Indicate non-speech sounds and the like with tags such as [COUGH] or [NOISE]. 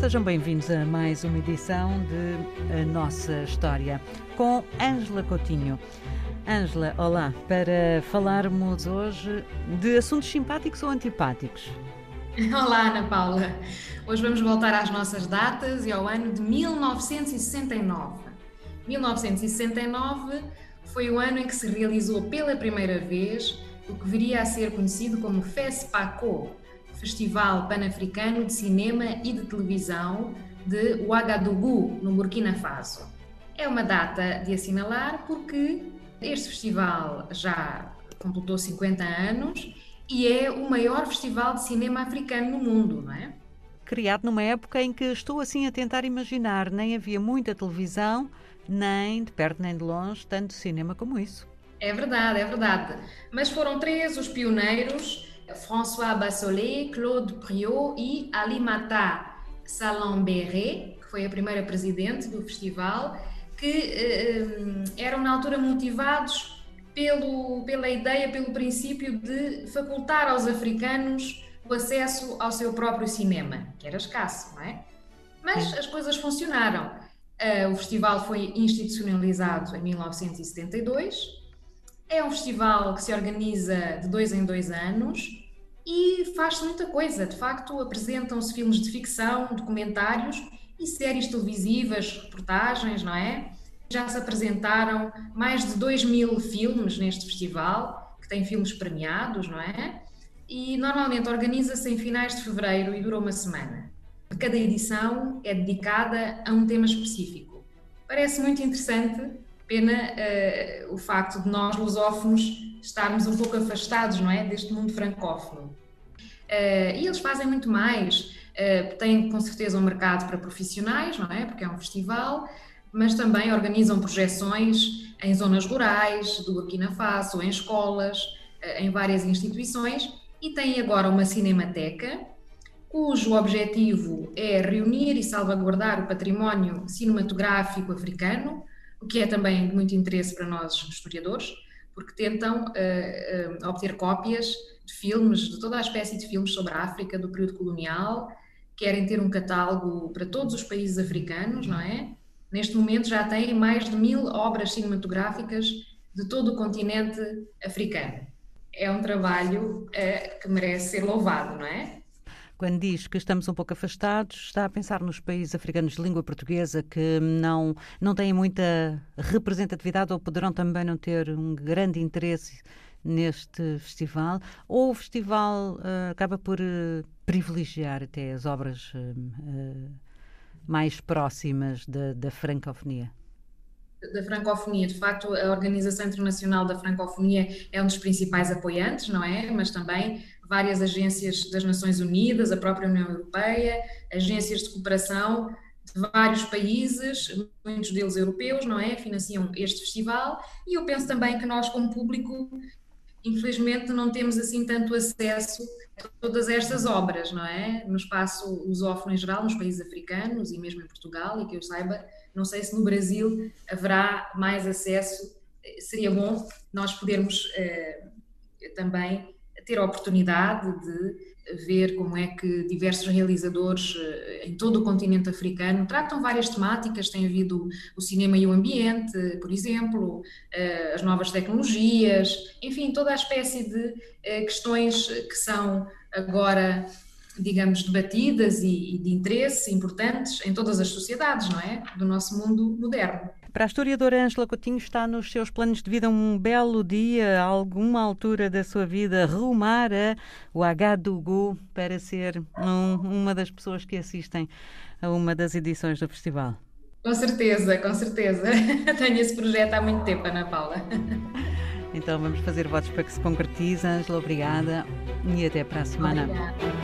Sejam bem-vindos a mais uma edição de A Nossa História com Ângela Coutinho. Ângela, olá, para falarmos hoje de assuntos simpáticos ou antipáticos. [LAUGHS] Olá, Ana Paula. Hoje vamos voltar às nossas datas e ao ano de 1969. 1969 foi o ano em que se realizou pela primeira vez o que viria a ser conhecido como FESPACO, Festival Pan-Africano de Cinema e de Televisão de Ouagadougou, no Burkina Faso. É uma data de assinalar porque este festival já completou 50 anos e é o maior festival de cinema africano no mundo, não é? Criado numa época em que estou assim a tentar imaginar, nem havia muita televisão, nem de perto nem de longe, tanto cinema como isso. É verdade, é verdade. Mas foram três os pioneiros François Bassolet, Claude Priot e Alimata Salambéré, que foi a primeira presidente do festival, que eh, eram na altura motivados pelo, pela ideia, pelo princípio de facultar aos africanos o acesso ao seu próprio cinema, que era escasso, não é? Mas as coisas funcionaram. Uh, o festival foi institucionalizado em 1972. É um festival que se organiza de dois em dois anos e faz-se muita coisa. De facto, apresentam-se filmes de ficção, documentários e séries televisivas, reportagens, não é? Já se apresentaram mais de 2 mil filmes neste festival, que tem filmes premiados, não é? E normalmente organiza-se em finais de fevereiro e dura uma semana. Cada edição é dedicada a um tema específico. Parece muito interessante, pena uh, o facto de nós, lusófonos, estarmos um pouco afastados, não é, deste mundo francófono. Uh, e eles fazem muito mais. Uh, têm com certeza um mercado para profissionais, não é? Porque é um festival, mas também organizam projeções em zonas rurais do Burkina Faso, em escolas, em várias instituições e têm agora uma cinemateca cujo objetivo é reunir e salvaguardar o património cinematográfico africano, o que é também de muito interesse para nós historiadores porque tentam uh, uh, obter cópias de filmes, de toda a espécie de filmes sobre a África do período colonial, querem ter um catálogo para todos os países africanos, não é? Neste momento já têm mais de mil obras cinematográficas de todo o continente africano. É um trabalho uh, que merece ser louvado, não é? Quando diz que estamos um pouco afastados, está a pensar nos países africanos de língua portuguesa que não, não têm muita representatividade ou poderão também não ter um grande interesse neste festival? Ou o festival uh, acaba por uh, privilegiar até as obras uh, mais próximas da, da francofonia? Da francofonia. De facto, a Organização Internacional da Francofonia é um dos principais apoiantes, não é? Mas também várias agências das Nações Unidas, a própria União Europeia, agências de cooperação de vários países, muitos deles europeus, não é? Financiam este festival e eu penso também que nós, como público, infelizmente não temos assim tanto acesso todas estas obras, não é? No espaço lusófono em geral, nos países africanos e mesmo em Portugal, e que eu saiba, não sei se no Brasil haverá mais acesso. Seria bom nós podermos eh, também ter a oportunidade de ver como é que diversos realizadores eh, em todo o continente africano tratam várias temáticas. Tem havido o cinema e o ambiente, por exemplo, eh, as novas tecnologias, enfim, toda a espécie de eh, questões que são agora digamos, debatidas e, de interesse importantes em todas as sociedades, não é? Do nosso mundo moderno. Para a historiadora Ângela Coutinho, está nos seus planos de vida um belo dia, a alguma altura da sua vida, rumar a Ouagadougou para ser um, uma das pessoas que assistem a uma das edições do festival. Com certeza, com certeza. [LAUGHS] Tenho esse projeto há muito tempo, Ana Paula. Então vamos fazer votos para que se concretize. Ângela, obrigada e até para a semana. Obrigada.